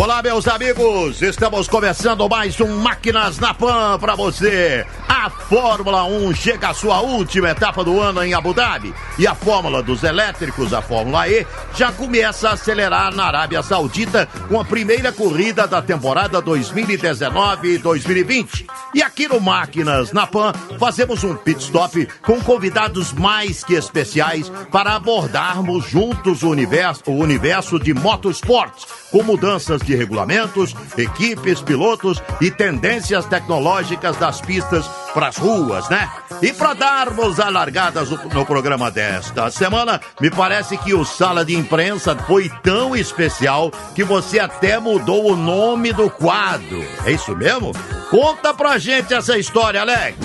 Olá, meus amigos! Estamos começando mais um Máquinas na Pan para você. A Fórmula 1 chega à sua última etapa do ano em Abu Dhabi e a Fórmula dos Elétricos, a Fórmula E, já começa a acelerar na Arábia Saudita com a primeira corrida da temporada 2019-2020. E aqui no Máquinas na Pan fazemos um pit stop com convidados mais que especiais para abordarmos juntos o universo, o universo de motorsports, com mudanças de regulamentos, equipes, pilotos e tendências tecnológicas das pistas para as ruas, né? E para darmos a largada no programa desta semana, me parece que o Sala de Imprensa foi tão especial que você até mudou o nome do quadro. É isso mesmo? Conta pra gente essa história, Alex.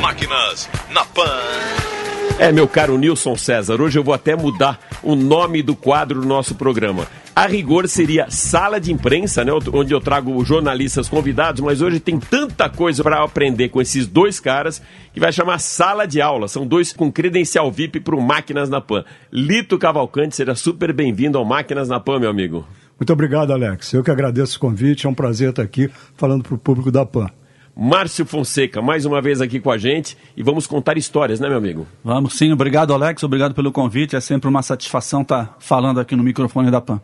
Máquinas na Pan. É, meu caro Nilson César, hoje eu vou até mudar o nome do quadro do nosso programa. A rigor seria sala de imprensa, né, onde eu trago jornalistas convidados, mas hoje tem tanta coisa para aprender com esses dois caras que vai chamar sala de aula. São dois com credencial VIP para o Máquinas na Pan. Lito Cavalcante, seja super bem-vindo ao Máquinas na Pan, meu amigo. Muito obrigado, Alex. Eu que agradeço o convite. É um prazer estar aqui falando para o público da PAN. Márcio Fonseca, mais uma vez aqui com a gente e vamos contar histórias, né, meu amigo? Vamos sim, obrigado Alex, obrigado pelo convite. É sempre uma satisfação estar falando aqui no microfone da PAN.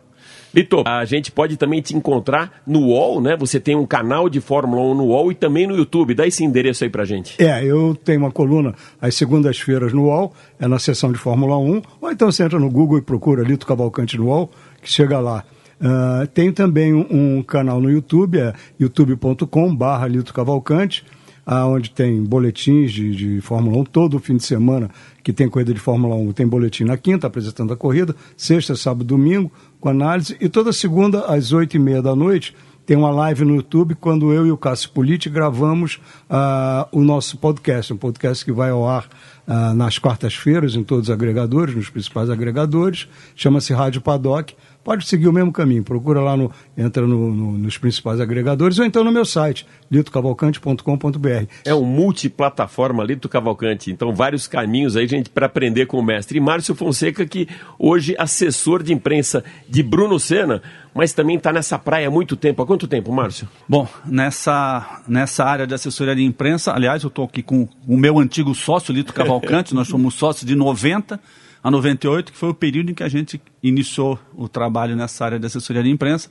Lito, a gente pode também te encontrar no UOL, né? Você tem um canal de Fórmula 1 no UOL e também no YouTube. Dá esse endereço aí pra gente. É, eu tenho uma coluna às segundas-feiras no UOL, é na seção de Fórmula 1, ou então você entra no Google e procura Lito Cavalcante no UOL, que chega lá. Uh, tenho também um, um, canal no YouTube, é youtube.com.br Lito Cavalcante, uh, onde tem boletins de, de Fórmula 1 todo fim de semana que tem corrida de Fórmula 1. Tem boletim na quinta, apresentando a corrida, sexta, sábado, domingo, com análise, e toda segunda, às oito e meia da noite, tem uma live no YouTube quando eu e o Cássio Politi gravamos uh, o nosso podcast, um podcast que vai ao ar uh, nas quartas-feiras em todos os agregadores, nos principais agregadores, chama-se Rádio Paddock. Pode seguir o mesmo caminho, procura lá, no, entra no, no, nos principais agregadores ou então no meu site, litocavalcante.com.br. É um multiplataforma Lito Cavalcante, então vários caminhos aí, gente, para aprender com o mestre. E Márcio Fonseca, que hoje assessor de imprensa de Bruno Senna, mas também está nessa praia há muito tempo. Há quanto tempo, Márcio? Bom, nessa, nessa área de assessoria de imprensa, aliás, eu estou aqui com o meu antigo sócio, Lito Cavalcante, nós somos sócios de 90 a 98, que foi o período em que a gente iniciou o trabalho nessa área de assessoria de imprensa.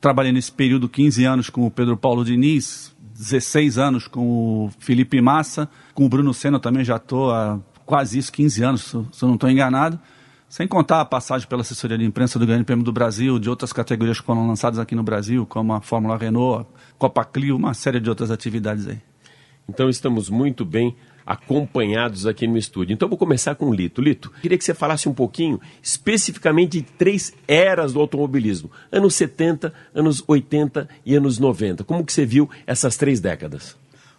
Trabalhei nesse período 15 anos com o Pedro Paulo Diniz, 16 anos com o Felipe Massa, com o Bruno Senna também já estou há quase isso, 15 anos, se eu não estou enganado. Sem contar a passagem pela assessoria de imprensa do Grande Prêmio do Brasil, de outras categorias que foram lançadas aqui no Brasil, como a Fórmula Renault, Copa Clio, uma série de outras atividades aí. Então estamos muito bem acompanhados aqui no estúdio. Então vou começar com o Lito. Lito, queria que você falasse um pouquinho especificamente de três eras do automobilismo: anos 70, anos 80 e anos 90. Como que você viu essas três décadas?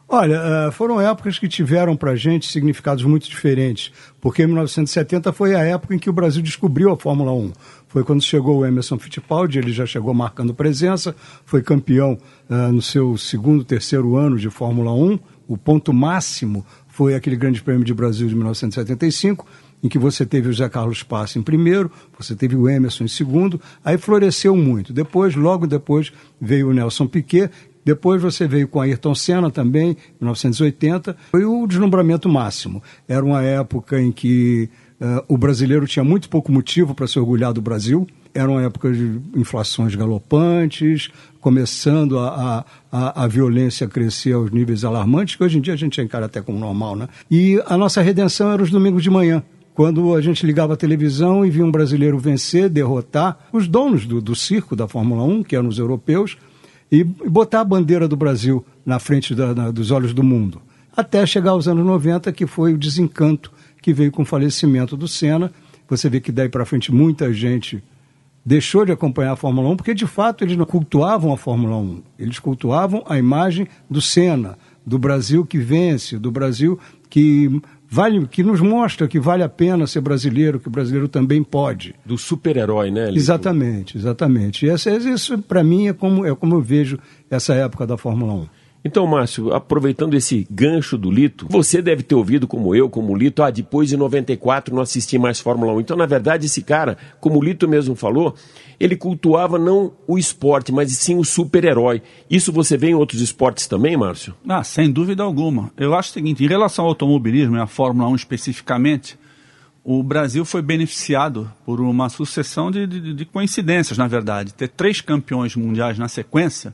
Olha, foram épocas que tiveram para a gente significados muito diferentes, porque 1970 foi a época em que o Brasil descobriu a Fórmula 1. Foi quando chegou o Emerson Fittipaldi, ele já chegou marcando presença, foi campeão uh, no seu segundo, terceiro ano de Fórmula 1. O ponto máximo foi aquele Grande Prêmio de Brasil de 1975, em que você teve o Zé Carlos Passa em primeiro, você teve o Emerson em segundo, aí floresceu muito. Depois, logo depois, veio o Nelson Piquet, depois você veio com Ayrton Senna também, em 1980. Foi o deslumbramento máximo. Era uma época em que uh, o brasileiro tinha muito pouco motivo para se orgulhar do Brasil. Eram épocas de inflações galopantes, começando a, a, a, violência a crescer aos níveis alarmantes, que hoje em dia a gente encara até como normal, né? E a nossa redenção era os domingos de manhã quando a gente ligava a televisão e via um brasileiro vencer, derrotar os donos do, do circo da Fórmula 1, que eram os europeus, e botar a bandeira do Brasil na frente da, na, dos olhos do mundo. Até chegar aos anos 90, que foi o desencanto que veio com o falecimento do Senna. Você vê que daí para frente muita gente deixou de acompanhar a Fórmula 1, porque de fato eles não cultuavam a Fórmula 1. Eles cultuavam a imagem do Senna, do Brasil que vence, do Brasil que vale, que nos mostra que vale a pena ser brasileiro, que o brasileiro também pode. Do super-herói, né? Lito? Exatamente, exatamente. E essa, isso, para mim, é como, é como eu vejo essa época da Fórmula 1. Então, Márcio, aproveitando esse gancho do Lito, você deve ter ouvido como eu, como o Lito, ah, depois de 94 não assisti mais Fórmula 1. Então, na verdade, esse cara, como o Lito mesmo falou, ele cultuava não o esporte, mas sim o super-herói. Isso você vê em outros esportes também, Márcio? Ah, sem dúvida alguma. Eu acho o seguinte, em relação ao automobilismo e à Fórmula 1 especificamente, o Brasil foi beneficiado por uma sucessão de, de, de coincidências, na verdade. Ter três campeões mundiais na sequência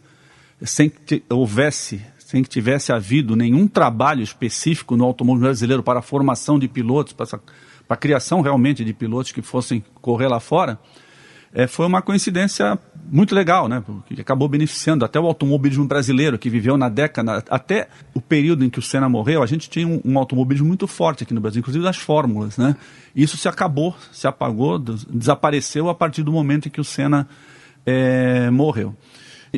sem que houvesse, sem que tivesse havido nenhum trabalho específico no automóvel brasileiro para a formação de pilotos, para, essa, para a criação realmente de pilotos que fossem correr lá fora, é, foi uma coincidência muito legal, né? Que acabou beneficiando até o automobilismo brasileiro, que viveu na década, até o período em que o Senna morreu, a gente tinha um, um automobilismo muito forte aqui no Brasil, inclusive das fórmulas, né? Isso se acabou, se apagou, desapareceu a partir do momento em que o Senna é, morreu.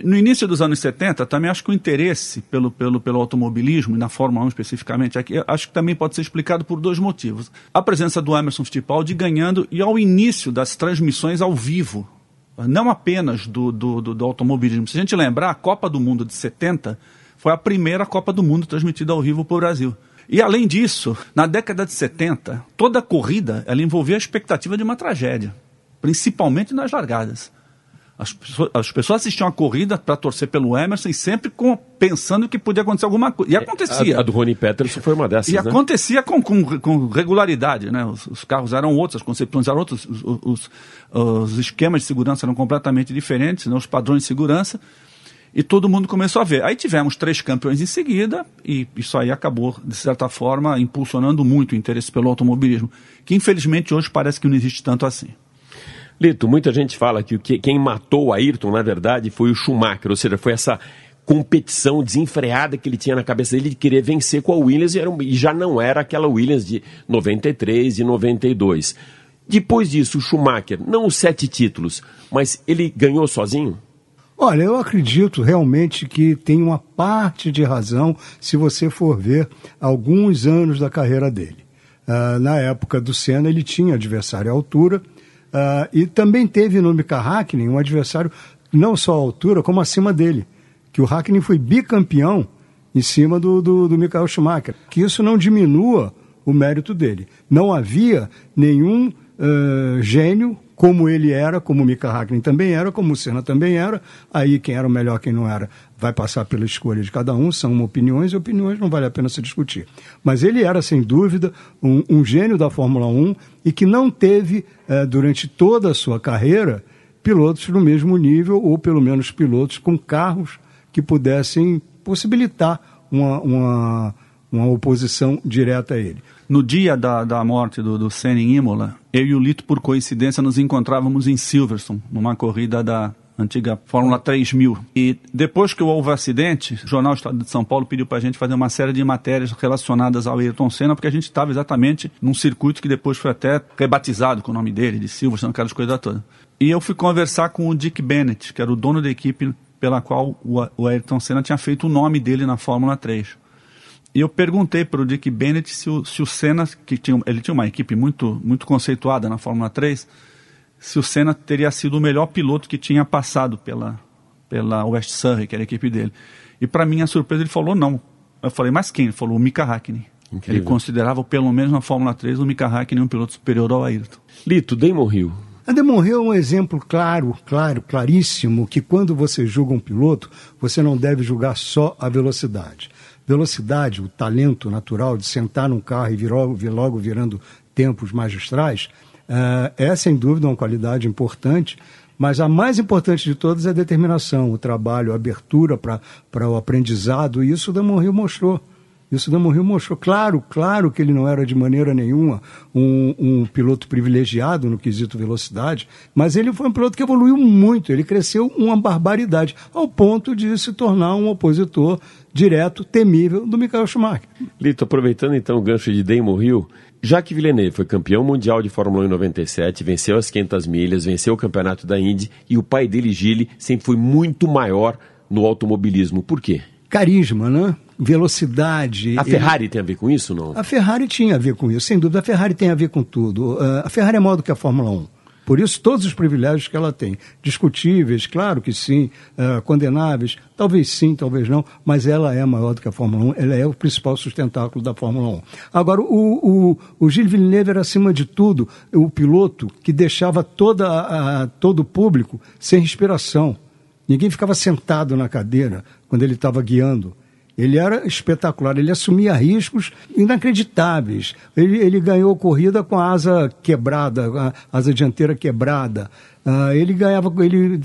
No início dos anos 70, também acho que o interesse pelo, pelo, pelo automobilismo, e na Fórmula 1 especificamente, aqui, acho que também pode ser explicado por dois motivos. A presença do Emerson Fittipaldi ganhando e ao início das transmissões ao vivo, não apenas do, do, do, do automobilismo. Se a gente lembrar, a Copa do Mundo de 70 foi a primeira Copa do Mundo transmitida ao vivo para o Brasil. E além disso, na década de 70, toda corrida ela envolvia a expectativa de uma tragédia, principalmente nas largadas. As pessoas, as pessoas assistiam a corrida para torcer pelo Emerson e sempre com, pensando que podia acontecer alguma coisa. E acontecia. A, a do Rony Peterson foi uma dessas. E né? acontecia com, com, com regularidade. Né? Os, os, carros eram outros, as concepções eram outras, os, os, os, esquemas de segurança eram completamente diferentes, né? os padrões de segurança. E todo mundo começou a ver. Aí tivemos três campeões em seguida, e isso aí acabou, de certa forma, impulsionando muito o interesse pelo automobilismo, que infelizmente hoje parece que não existe tanto assim. Lito, muita gente fala que quem matou o Ayrton, na verdade, foi o Schumacher, ou seja, foi essa competição desenfreada que ele tinha na cabeça dele de querer vencer com a Williams e, era, e já não era aquela Williams de 93 e 92. Depois disso, o Schumacher, não os sete títulos, mas ele ganhou sozinho? Olha, eu acredito realmente que tem uma parte de razão se você for ver alguns anos da carreira dele. Uh, na época do Senna, ele tinha adversário à altura, Uh, e também teve no Mika Hakkinen um adversário não só à altura, como acima dele. Que o Hakkinen foi bicampeão em cima do, do, do Michael Schumacher. Que isso não diminua o mérito dele. Não havia nenhum uh, gênio como ele era, como o Mika Hakkinen também era, como o Senna também era. Aí quem era o melhor, quem não era, vai passar pela escolha de cada um, são opiniões, e opiniões não vale a pena se discutir. Mas ele era, sem dúvida, um, um gênio da Fórmula 1 e que não teve, eh, durante toda a sua carreira, pilotos no mesmo nível, ou pelo menos pilotos com carros que pudessem possibilitar uma, uma, uma oposição direta a ele. No dia da, da morte do, do Senna em Imola, eu e o Lito, por coincidência, nos encontrávamos em Silverstone, numa corrida da antiga Fórmula 3000. E depois que houve o acidente, o Jornal Estado de São Paulo pediu para a gente fazer uma série de matérias relacionadas ao Ayrton Senna, porque a gente estava exatamente num circuito que depois foi até rebatizado com o nome dele, de Silverstone, aquelas coisas todas. E eu fui conversar com o Dick Bennett, que era o dono da equipe pela qual o Ayrton Senna tinha feito o nome dele na Fórmula 3. E eu perguntei para o Dick Bennett se o, se o Senna, que tinha, ele tinha uma equipe muito, muito conceituada na Fórmula 3, se o Senna teria sido o melhor piloto que tinha passado pela, pela West Surrey, que era a equipe dele. E para minha surpresa ele falou não. Eu falei, mas quem? Ele falou o Mika Hakkinen. Incrível. Ele considerava, pelo menos na Fórmula 3, o Mika Hakkinen um piloto superior ao Ayrton. Lito, Damon Hill. A Damon Hill é um exemplo claro, claro, claríssimo, que quando você julga um piloto, você não deve julgar só a velocidade velocidade, o talento natural de sentar num carro e vir logo, logo virando tempos magistrais, Eh, é, sem dúvida, uma qualidade importante, mas a mais importante de todas é a determinação, o trabalho, a abertura para o aprendizado, e isso o Damon Hill mostrou. Isso o Damon Hill mostrou. Claro, claro que ele não era de maneira nenhuma um, um, piloto privilegiado no quesito velocidade, mas ele foi um piloto que evoluiu muito, ele cresceu uma barbaridade, ao ponto de se tornar um opositor direto, temível do Michael Schumacher. Lito, aproveitando então o gancho de Damon Hill, Jacques Villeneuve foi campeão mundial de Fórmula 1 em 97, venceu as 500 milhas, venceu o campeonato da Indy e o pai dele, Gilles, sempre foi muito maior no automobilismo. Por quê? Carisma, né? Velocidade. A Ferrari ele... tem a ver com isso, não? A Ferrari tinha a ver com isso, sem dúvida. A Ferrari tem a ver com tudo. Uh, a Ferrari é maior do que a Fórmula 1. Por isso, todos os privilégios que ela tem. Discutíveis, claro que sim, uh, condenáveis, talvez sim, talvez não, mas ela é maior do que a Fórmula 1, ela é o principal sustentáculo da Fórmula 1. Agora, o, o, o Gilles Villeneuve era, acima de tudo, o piloto que deixava toda a, todo o público sem respiração. Ninguém ficava sentado na cadeira quando ele estava guiando. Ele era espetacular, ele assumia riscos inacreditáveis. Ele, ele ganhou corrida com a asa quebrada, a asa dianteira quebrada. Uh, ele ganhava, ele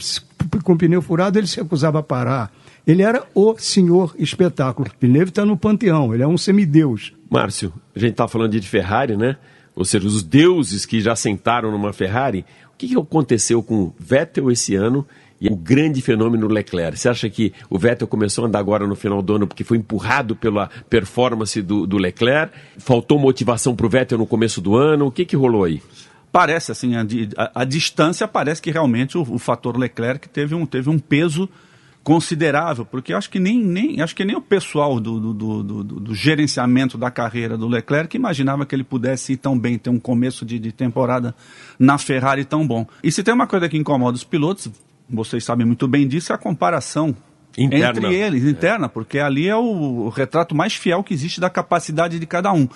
com o pneu furado, ele se recusava a parar. Ele era o senhor espetáculo. Villeneuve está no panteão, ele é um semideus. Márcio, a gente está falando de Ferrari, né? Ou seja, os deuses que já sentaram numa Ferrari. O que, que aconteceu com Vettel esse ano e é um grande fenômeno Leclerc. Você acha que o Vettel começou a andar agora no final do ano porque foi empurrado pela performance do, do Leclerc? Faltou motivação para o Vettel no começo do ano? O que, que rolou aí? Parece, assim, a, a, a distância parece que realmente o, o, fator Leclerc teve um, teve um peso considerável, porque acho que nem, nem, acho que nem o pessoal do, do, do, do, gerenciamento da carreira do Leclerc imaginava que ele pudesse ir tão bem, ter um começo de, de temporada na Ferrari tão bom. E se tem uma coisa que incomoda os pilotos, vocês sabem muito bem disso, é a comparação interna. entre eles, interna, porque ali é o, retrato mais fiel que existe da capacidade de cada um.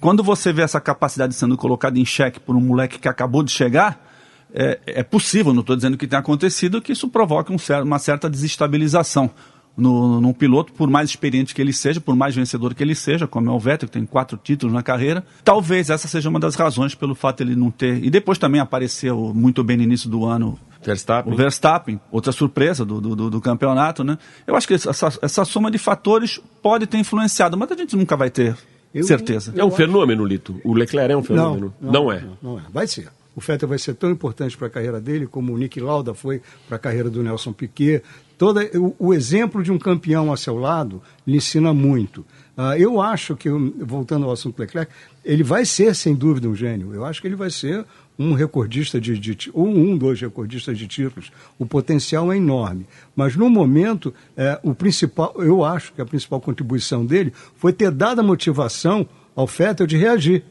Quando você vê essa capacidade sendo colocada em xeque por um moleque que acabou de chegar, é, é possível, não estou dizendo que tenha acontecido, que isso provoque um uma certa desestabilização no, num piloto, por mais experiente que ele seja, por mais vencedor que ele seja, como é o Vettel, que tem quatro títulos na carreira. Talvez essa seja uma das razões pelo fato de ele não ter. E depois também apareceu muito bem no início do ano Verstappen. o Verstappen, outra surpresa do, do, do campeonato, né? Eu acho que essa, essa soma de fatores pode ter influenciado, mas a gente nunca vai ter eu, certeza. é um fenômeno, Lito. O Leclerc é um fenômeno. Não, não, não é. Não, não é. Vai ser. O Vettel vai ser tão importante para a carreira dele como o Nick Lauda foi para a carreira do Nelson Piquet. Toda, o, o, exemplo de um campeão a seu lado lhe ensina muito. Uh, eu acho que, voltando ao assunto Leclerc, ele vai ser, sem dúvida, um gênio. Eu acho que ele vai ser um recordista de, de ou um, dois recordistas de títulos. O potencial é enorme. Mas no momento, é, o principal, eu acho que a principal contribuição dele foi ter dado a motivação ao Vettel de reagir.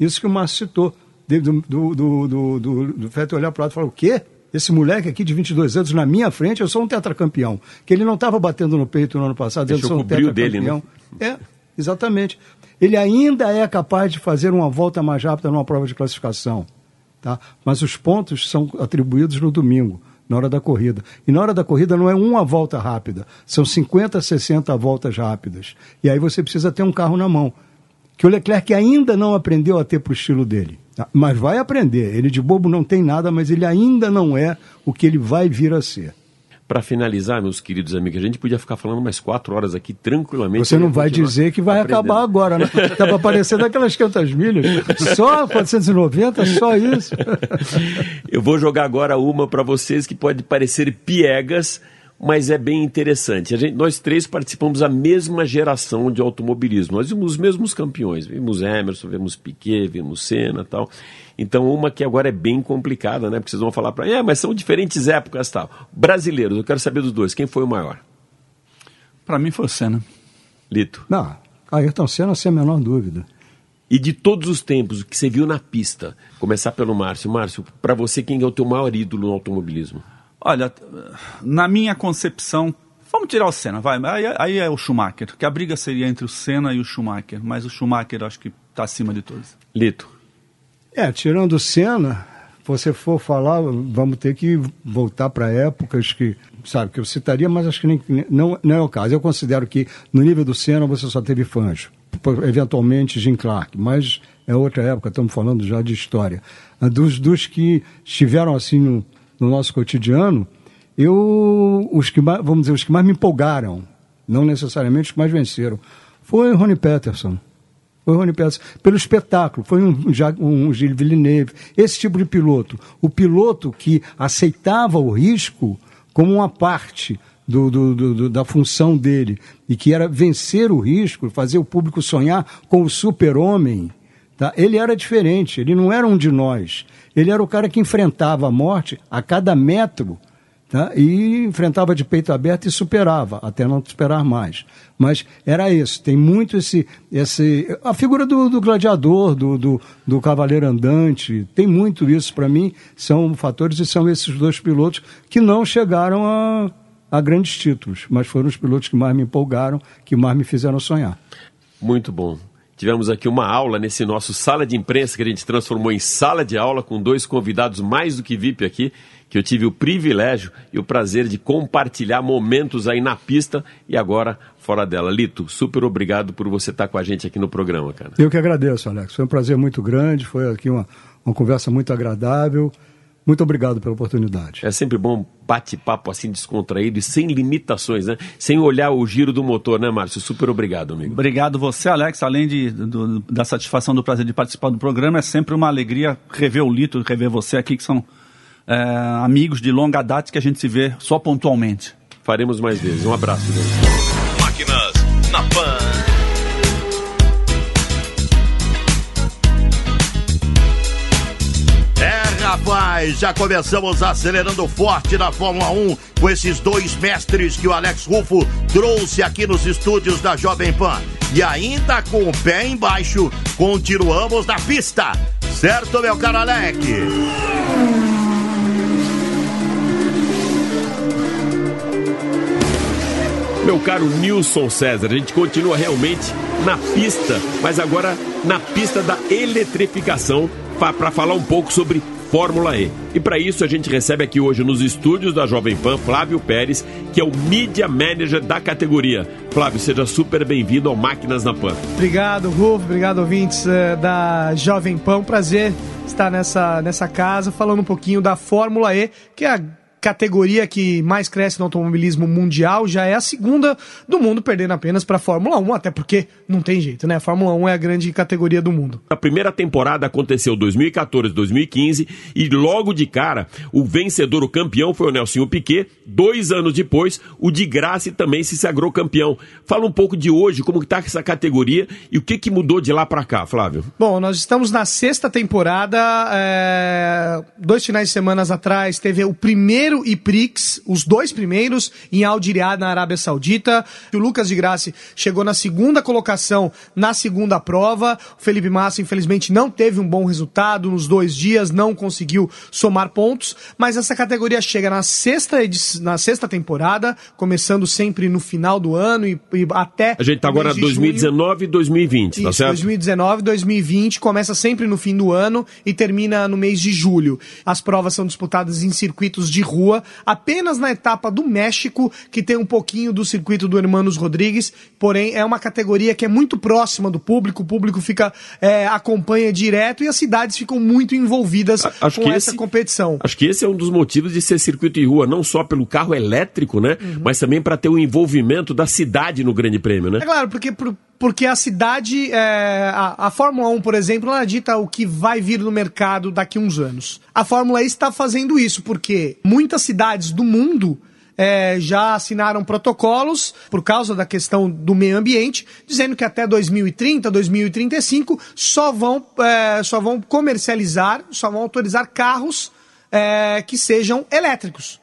Isso que o Márcio citou do, do, do, do, do, Vettel olhar para o lado e falar: o quê? Esse moleque aqui de 22 anos na minha frente, eu sou um tetracampeão. Que ele não estava batendo no peito no ano passado, Deixou eu sou um tetracampeão. Dele, né? É, exatamente. Ele ainda é capaz de fazer uma volta mais rápida numa prova de classificação. Tá? Mas os pontos são atribuídos no domingo, na hora da corrida. E na hora da corrida não é uma volta rápida, são 50, 60 voltas rápidas. E aí você precisa ter um carro na mão. Que o Leclerc ainda não aprendeu a ter para o estilo dele. Ah, mas vai aprender. Ele de bobo não tem nada, mas ele ainda não é o que ele vai vir a ser. Para finalizar, meus queridos amigos, a gente podia ficar falando mais quatro horas aqui tranquilamente. Você não vai dizer que vai aprendendo. acabar agora, né? Estava aparecendo aquelas 500 milhas. Só 490, só isso. Eu vou jogar agora uma para vocês que pode parecer piegas, mas é bem interessante. Gente, nós três participamos da mesma geração de automobilismo. Nós vimos os mesmos campeões. Vimos Emerson, vimos Piquet, vimos Senna tal. Então, uma que agora é bem complicada, né? Porque vocês vão falar para mim, é, mas são diferentes épocas tal. Brasileiros, eu quero saber dos dois. Quem foi o maior? Para mim foi o Senna. Lito. Não, Ayrton Senna sem a menor dúvida. E de todos os tempos, o que você viu na pista, começar pelo Márcio. Márcio, para você, quem é o teu maior ídolo no automobilismo? Olha, na minha concepção, vamos tirar o Senna, vai. Aí, aí, é o Schumacher, que a briga seria entre o Senna e o Schumacher, mas o Schumacher acho que está acima de todos. Lito. É, tirando o Senna, você for falar, vamos ter que voltar para épocas que, sabe, que eu citaria, mas acho que nem, não, não é o caso. Eu considero que no nível do Senna você só teve Fanjo. por- eventualmente Jim Clark, mas é outra época, estamos falando já de história. Dos, dos que estiveram assim no, no nosso cotidiano, eu, os que mais, vamos dizer, os que mais me empolgaram, não necessariamente os que mais venceram, foi Rony Peterson. Foi Rony Peterson. Pelo espetáculo, foi um, um Gilles Villeneuve, esse tipo de piloto. O piloto que aceitava o risco como uma parte do- do- do- da função dele e que era vencer o risco, fazer o público sonhar com o super-homem. Tá? Ele era diferente, ele não era um de nós. Ele era o cara que enfrentava a morte a cada metro tá? e enfrentava de peito aberto e superava, até não superar mais. Mas era isso, tem muito esse. esse a figura do, do gladiador, do, do, do cavaleiro andante, tem muito isso para mim, são fatores e são esses dois pilotos que não chegaram a, a grandes títulos, mas foram os pilotos que mais me empolgaram, que mais me fizeram sonhar. Muito bom. Tivemos aqui uma aula nesse nosso sala de imprensa que a gente transformou em sala de aula com dois convidados mais do que VIP aqui, que eu tive o privilégio e o prazer de compartilhar momentos aí na pista e agora fora dela. Lito, super obrigado por você estar com a gente aqui no programa, cara. Eu que agradeço, Alex. Foi um prazer muito grande, foi aqui uma, uma conversa muito agradável. Muito obrigado pela oportunidade. É sempre bom bate-papo assim descontraído e sem limitações, né? Sem olhar o giro do motor, né, Márcio? Super obrigado, amigo. Obrigado você, Alex. Além de, do- da satisfação do prazer de participar do programa, é sempre uma alegria rever o Lito, rever você aqui, que são é, amigos de longa data que a gente se vê só pontualmente. Faremos mais vezes. Um abraço. Né? Máquinas na Pan. Rapaz, já começamos acelerando forte na Fórmula 1 com esses dois mestres que o Alex Rufo trouxe aqui nos estúdios da Jovem Pan. E ainda com o pé embaixo, continuamos na pista. Certo, meu caro Alex? Meu caro Nilson César, a gente continua realmente na pista, mas agora na pista da eletrificação, para falar um pouco sobre Fórmula E. E para isso a gente recebe aqui hoje nos estúdios da Jovem Pan Flávio Pérez, que é o Media Manager da categoria. Flávio, seja super bem-vindo ao Máquinas na Pan. Obrigado, Rufo. Obrigado, ouvintes eh, da Jovem Pan. Prazer estar nessa, nessa casa falando um pouquinho da Fórmula E, que é a categoria que mais cresce no automobilismo mundial, já é a segunda do mundo, perdendo apenas para a Fórmula 1, até porque não tem jeito, né? A Fórmula 1 é a grande categoria do mundo. A primeira temporada aconteceu 2014, 2015 e logo de cara o vencedor, o campeão foi o Nelsinho Piquet. Dois anos depois, o de Graça também se sagrou campeão. Fala um pouco de hoje, como está essa categoria e o que, que mudou de lá para cá, Flávio. Bom, nós estamos na sexta temporada. é, Dois finais de semana atrás teve o primeiro IPRIX, os dois primeiros, em Al Diriyah, na Arábia Saudita. O Lucas de Graça chegou na segunda colocação na segunda prova. O Felipe Massa, infelizmente, não teve um bom resultado nos dois dias, não conseguiu somar pontos. Mas essa categoria chega na sexta, na sexta temporada, começando sempre no final do ano e, e até. A gente tá agora mês de junho. 2019 e 2020, tá Isso, certo? 2019, 2020, começa sempre no fim do ano e termina no mês de julho. As provas são disputadas em circuitos de rua, apenas na etapa do México, que tem um pouquinho do circuito do Hermanos Rodrigues, porém é uma categoria que é muito próxima do público, o público fica é, acompanha direto e as cidades ficam muito envolvidas acho com essa esse- competição. Acho que esse é um dos motivos de ser circuito de rua, não só pelo carro elétrico, né? Mas também para ter o envolvimento da cidade no Grande Prêmio, né? É claro, porque, por- porque a cidade, é, a, a Fórmula 1, por exemplo, ela dita o que vai vir no mercado daqui uns anos. A Fórmula E está fazendo isso, porque muitas cidades do mundo é, já assinaram protocolos por causa da questão do meio ambiente, dizendo que até 2030, 2035 só vão, é, só vão comercializar, só vão autorizar carros é, que sejam elétricos.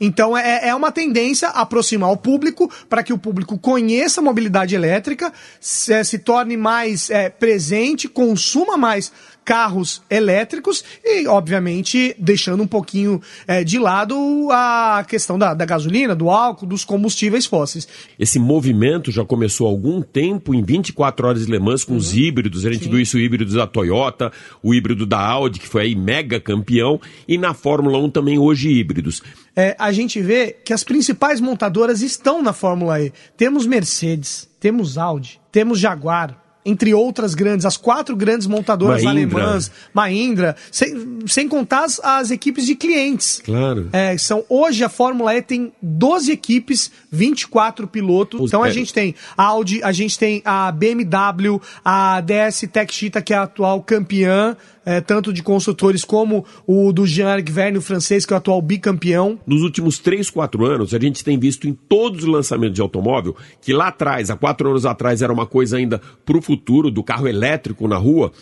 Então é, é uma tendência a aproximar o público para que o público conheça a mobilidade elétrica, se, se torne mais é, presente, consuma mais carros elétricos e, obviamente, deixando um pouquinho é, de lado a questão da, da gasolina, do álcool, dos combustíveis fósseis. Esse movimento já começou há algum tempo, em 24 horas de Le Mans, com os híbridos. A gente viu isso o híbrido da Toyota, o híbrido da Audi, que foi aí mega campeão, e na Fórmula 1 também hoje híbridos. É, a gente vê que as principais montadoras estão na Fórmula E. Temos Mercedes, temos Audi, temos Jaguar, entre outras grandes, as quatro grandes montadoras Mahindra. alemãs, Mahindra, sem, sem contar as, as equipes de clientes. Claro. É, são, hoje a Fórmula E tem 12 equipes, 24 pilotos. Os- Então a é. gente tem a Audi, a gente tem a BMW, a DS Tech Cheetah, que é a atual campeã, é, tanto de construtores como o do Jean-Eric Verne, francês, que é o atual bicampeão. Nos últimos 3, 4 anos, a gente tem visto em todos os lançamentos de automóvel, que lá atrás, há quatro anos atrás, era uma coisa ainda para o futuro do carro elétrico na rua.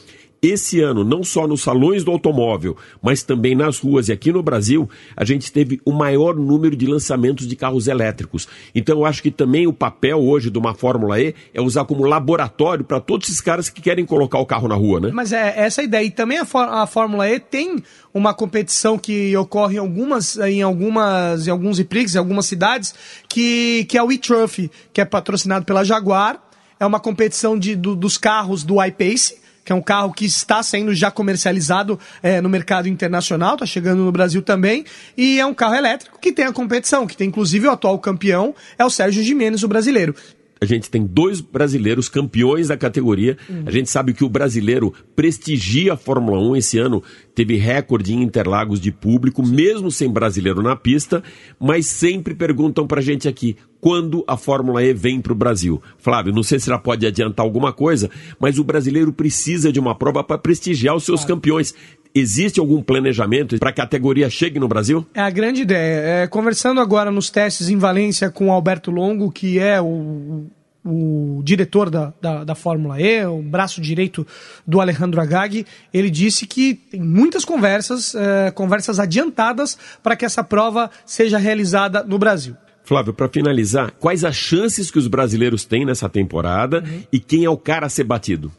Esse ano, não só nos salões do automóvel, mas também nas ruas e aqui no Brasil, a gente teve o maior número de lançamentos de carros elétricos. Então, eu acho que também o papel hoje de uma Fórmula E é usar como laboratório para todos esses caras que querem colocar o carro na rua, né? Mas é essa a ideia. E também a, a Fórmula E tem uma competição que ocorre em algumas, em algumas, em alguns IPRIX, em algumas cidades, que, que é o e-Trophy, que é patrocinado pela Jaguar. É uma competição de, do- dos carros do iPace, que é um carro que está sendo já comercializado é, no mercado internacional, está chegando no Brasil também, e é um carro elétrico que tem a competição, que tem inclusive o atual campeão, é o Sérgio Jimenez, o brasileiro. A gente tem dois brasileiros campeões da categoria. A gente sabe que o brasileiro prestigia a Fórmula 1 esse ano. Teve recorde em Interlagos de público, mesmo sem brasileiro na pista. Mas sempre perguntam pra gente aqui quando a Fórmula E vem pro Brasil. Flávio, não sei se ela pode adiantar alguma coisa, mas o brasileiro precisa de uma prova para prestigiar os seus campeões. Existe algum planejamento para que a categoria chegue no Brasil? É a grande ideia. É, conversando agora nos testes em Valência com o Alberto Longo, que é o, o diretor da, da, da Fórmula E, o braço direito do Alejandro Agag, ele disse que tem muitas conversas, é, conversas adiantadas para que essa prova seja realizada no Brasil. Flávio, para finalizar, quais as chances que os brasileiros têm nessa temporada e quem é o cara a ser batido?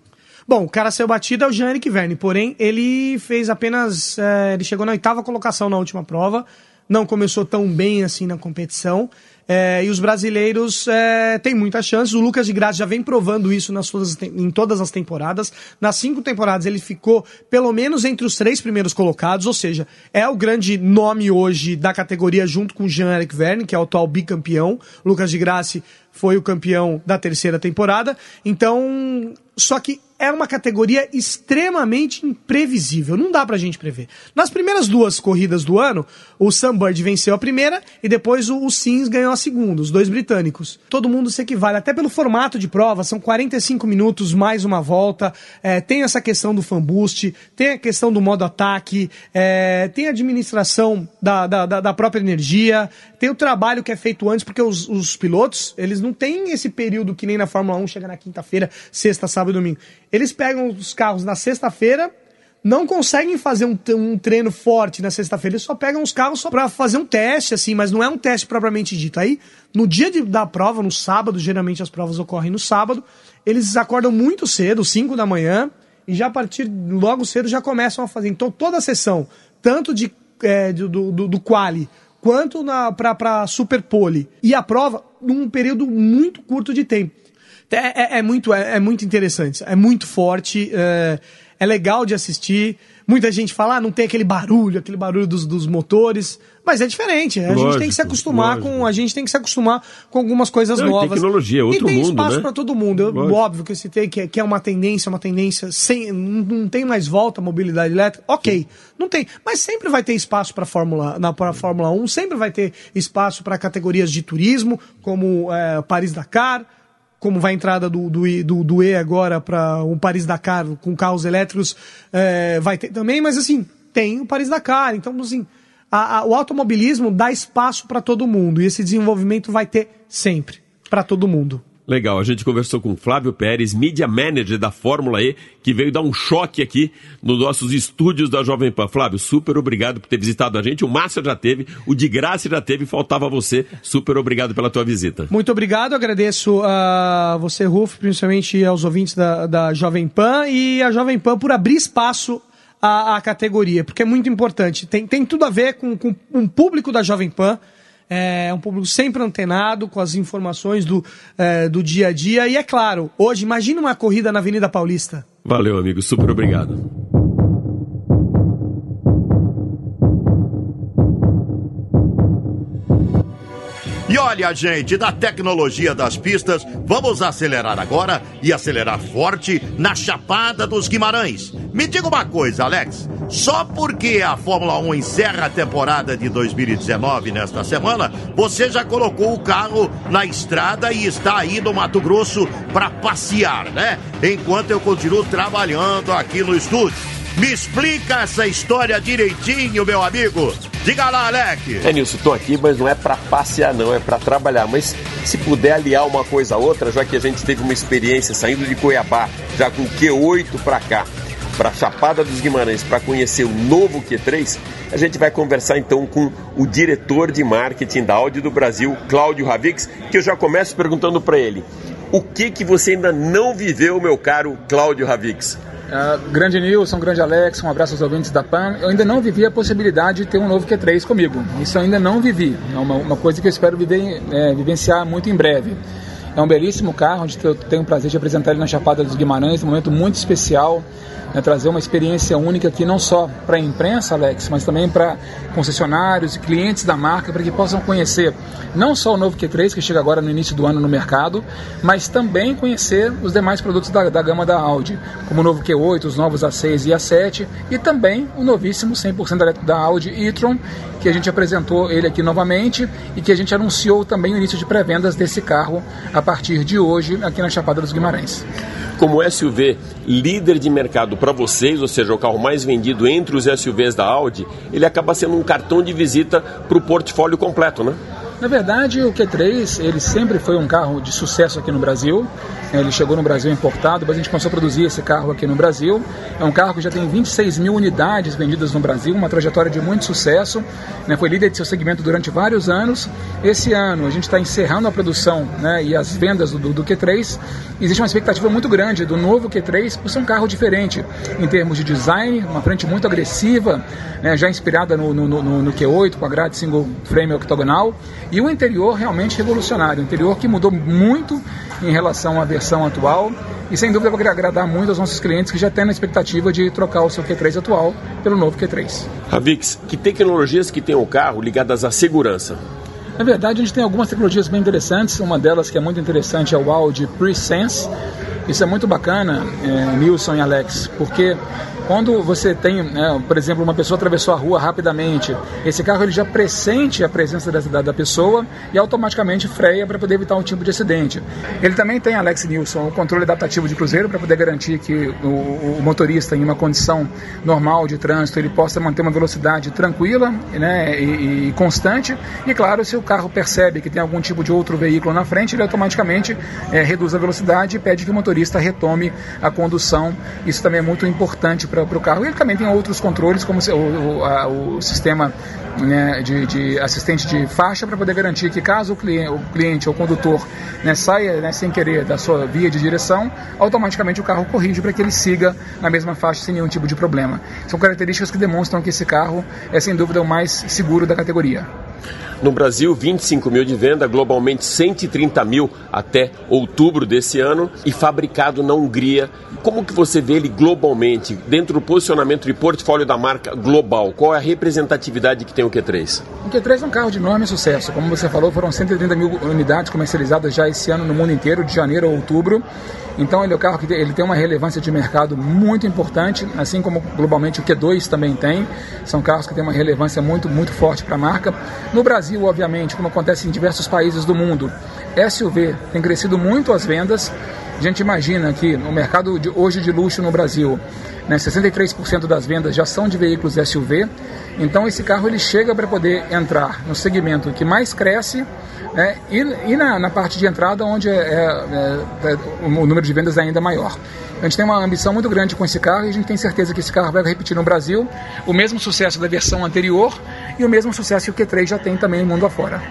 Bom, o cara saiu batido é o Jean-Eric Verne, porém ele fez apenas. é, ele chegou na oitava colocação na última prova, não começou tão bem assim na competição. é, e os brasileiros é, têm muitas chances. O Lucas de Graça já vem provando isso nas suas, em todas as temporadas. Nas cinco temporadas ele ficou pelo menos entre os três primeiros colocados, ou seja, é o grande nome hoje da categoria junto com o Jean-Eric Verne, que é o atual bicampeão. Lucas de Graça foi o campeão da terceira temporada. Então, só que é uma categoria extremamente imprevisível. Não dá pra gente prever. Nas primeiras duas corridas do ano, o Sunbird venceu a primeira e depois o, o Sims ganhou a segunda, os dois britânicos. Todo mundo se equivale, até pelo formato de prova, são 45 minutos mais uma volta. É, tem essa questão do fan boost, tem a questão do modo ataque, é, tem a administração da, da, da- própria energia, tem o trabalho que é feito antes, porque os, os pilotos, eles não têm esse período que nem na Fórmula 1 chega na quinta-feira, sexta, sábado e domingo. Eles pegam os carros na sexta-feira, não conseguem fazer um, um treino forte na sexta-feira, eles só pegam os carros só pra fazer um teste, assim, mas não é um teste propriamente dito. Aí, no dia de- da prova, no sábado, geralmente as provas ocorrem no sábado, eles acordam muito cedo, 5 da manhã, e já a partir logo cedo já começam a fazer. Então, toda a sessão, tanto de, é, do, do, do quali quanto pra super pole e a prova, num período muito curto de tempo. É, é- é muito, é, é muito interessante, é muito forte, é, é legal de assistir. Muita gente fala, ah, não tem aquele barulho, aquele barulho dos, dos motores, mas é diferente. A gente tem que se Lógico, acostumar lógico. com, a gente tem que se acostumar com algumas coisas Não, e novas. tecnologia, é outro e tem mundo, espaço né? para todo mundo. Eu- Lógico. óbvio que eu citei que, é- que é uma tendência, uma tendência sem, não, tem mais volta a mobilidade elétrica. Ok, não tem, mas sempre vai ter espaço para Fórmula, na para Fórmula 1, sempre vai ter espaço para categorias de turismo, como é, Paris Dakar, como vai a entrada do, do, do, do E agora para o Paris Dakar com carros elétricos, é, vai ter também, mas assim, tem o Paris Dakar, então assim, a- a- o automobilismo dá espaço para todo mundo e esse desenvolvimento vai ter sempre para todo mundo. Legal, a gente conversou com Flávio Pérez, Media Manager da Fórmula E, que veio dar um choque aqui nos nossos estúdios da Jovem Pan. Flávio, super obrigado por ter visitado a gente. O Márcio já teve, o de graça já teve, faltava você. Super obrigado pela tua visita. Muito obrigado, agradeço a você, Ruf, principalmente aos ouvintes da, da Jovem Pan e a Jovem Pan por abrir espaço à, à categoria, porque é muito importante. Tem, tem tudo a ver com, com um público da Jovem Pan é um público sempre antenado com as informações do, é, do dia a dia. E é claro, hoje, imagina uma corrida na Avenida Paulista. Valeu, amigo, super obrigado. E olha, gente, da tecnologia das pistas, vamos acelerar agora e acelerar forte na Chapada dos Guimarães. Me diga uma coisa, Alex. Só porque a Fórmula 1 encerra a temporada de 2019 nesta semana, você já colocou o carro na estrada e está aí no Mato Grosso para passear, né? Enquanto eu continuo trabalhando aqui no estúdio. Me explica essa história direitinho, meu amigo. Diga lá, Alex. É, Nilson, tô aqui, mas não é para passear, não, é para trabalhar. Mas se puder aliar uma coisa a outra, já que a gente teve uma experiência saindo de Cuiabá, já com Q8 para cá, para Chapada dos Guimarães, para conhecer o novo Q3, a gente vai conversar então com o diretor de marketing da Audi do Brasil, Cláudio Ravix, que eu já começo perguntando para ele: o que que você ainda não viveu, meu caro Cláudio Ravix? Uh, grande Nilson, grande Alex, um abraço aos ouvintes da PAN. Eu ainda não vivi a possibilidade de ter um novo Q3 comigo. Isso eu ainda não vivi. É uma, uma coisa que eu espero viver, é, vivenciar muito em breve. É um belíssimo carro, onde eu tenho o prazer de apresentar ele na Chapada dos Guimarães, um momento muito especial né, trazer uma experiência única aqui não só para a imprensa, Alex, mas também para concessionários e clientes da marca, para que possam conhecer não só o novo Q3, que chega agora no início do ano no mercado, mas também conhecer os demais produtos da, da gama da Audi, como o novo Q8, os novos A6 e A7, e também o novíssimo 100% elétrico da Audi e-tron, que a gente apresentou ele aqui novamente e que a gente anunciou também o início de pré-vendas desse carro a partir de hoje aqui na Chapada dos Guimarães como SUV líder de mercado para vocês, ou seja, o carro mais vendido entre os SUVs da Audi, ele acaba sendo um cartão de visita para o portfólio completo, né? Na verdade, o Q3 ele sempre foi um carro de sucesso aqui no Brasil. Ele chegou no Brasil importado, mas a gente começou a produzir esse carro aqui no Brasil. É um carro que já tem 26 mil unidades vendidas no Brasil, uma trajetória de muito sucesso. Né? Foi líder de seu segmento durante vários anos. Esse ano a gente está encerrando a produção né, e as vendas do, do, Q3. Existe uma expectativa muito grande do novo Q3 por ser um carro diferente em termos de design, uma frente muito agressiva, né, já inspirada no, no, no, no Q8 com a grade single frame octogonal e o interior realmente revolucionário, um interior que mudou muito em relação à versão atual e sem dúvida vai agradar muito aos nossos clientes que já têm a expectativa de trocar o seu Q3 atual pelo novo Q3. Ravix, que tecnologias que tem o carro ligadas à segurança? Na verdade, a gente tem algumas tecnologias bem interessantes. Uma delas que é muito interessante é o Audi Presense. Isso é muito bacana, é, Nilson e Alex, porque quando você tem, né, por exemplo, uma pessoa atravessou a rua rapidamente, esse carro ele já pressente a presença da, da pessoa e automaticamente freia para poder evitar um tipo de acidente. Ele também tem, Alex Nilson, o controle adaptativo de cruzeiro para poder garantir que o, o, motorista, em uma condição normal de trânsito, ele possa manter uma velocidade tranquila né, e, e constante. E, claro, se o carro percebe que tem algum tipo de outro veículo na frente, ele automaticamente é, reduz a velocidade e pede que o motorista retome a condução. Isso também é muito importante para para o carro. E ele também tem outros controles, como o, o, a, o sistema né, de, de, assistente de faixa, para poder garantir que caso o cliente, o cliente ou o condutor né, saia né, sem querer da sua via de direção, automaticamente o carro corrige para que ele siga na mesma faixa sem nenhum tipo de problema. São características que demonstram que esse carro é sem dúvida o mais seguro da categoria. No Brasil, 25 mil de venda, globalmente 130 mil até outubro desse ano e fabricado na Hungria. Como que você vê ele globalmente, dentro do posicionamento de portfólio da marca global? Qual é a representatividade que tem o Q3? O Q3 é um carro de enorme sucesso. Como você falou, foram 130 mil unidades comercializadas já esse ano no mundo inteiro, de janeiro a outubro. Então ele é um carro que ele tem uma relevância de mercado muito importante, assim como globalmente o Q2 também tem. São carros que têm uma relevância muito, muito forte para a marca. No Brasil, obviamente, como acontece em diversos países do mundo, SUV tem crescido muito as vendas A gente imagina que no mercado de, hoje de luxo no Brasil, né, 63% das vendas já são de veículos SUV. Então esse carro ele chega para poder entrar no segmento que mais cresce né, e, e na, na, parte de entrada onde é, é, é, o número de vendas é ainda maior. A gente tem uma ambição muito grande com esse carro e a gente tem certeza que esse carro vai repetir no Brasil o mesmo sucesso da versão anterior e o mesmo sucesso que o Q3 já tem também no mundo afora.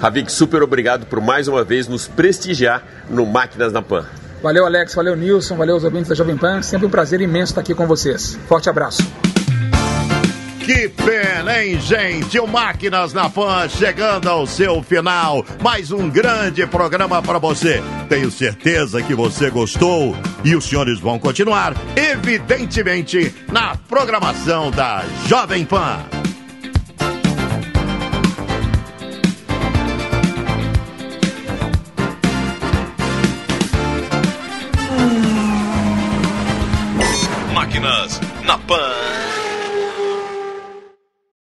Ravik, super obrigado por mais uma vez nos prestigiar no Máquinas na Pan. Valeu, Alex. Valeu, Nilson. Valeu, os ouvintes da Jovem Pan. Sempre um prazer imenso estar aqui com vocês. Forte abraço. Que pena, hein, gente? O Máquinas na Pan chegando ao seu final. Mais um grande programa para você. Tenho certeza que você gostou e os senhores vão continuar, evidentemente, na programação da Jovem Pan. na Pan.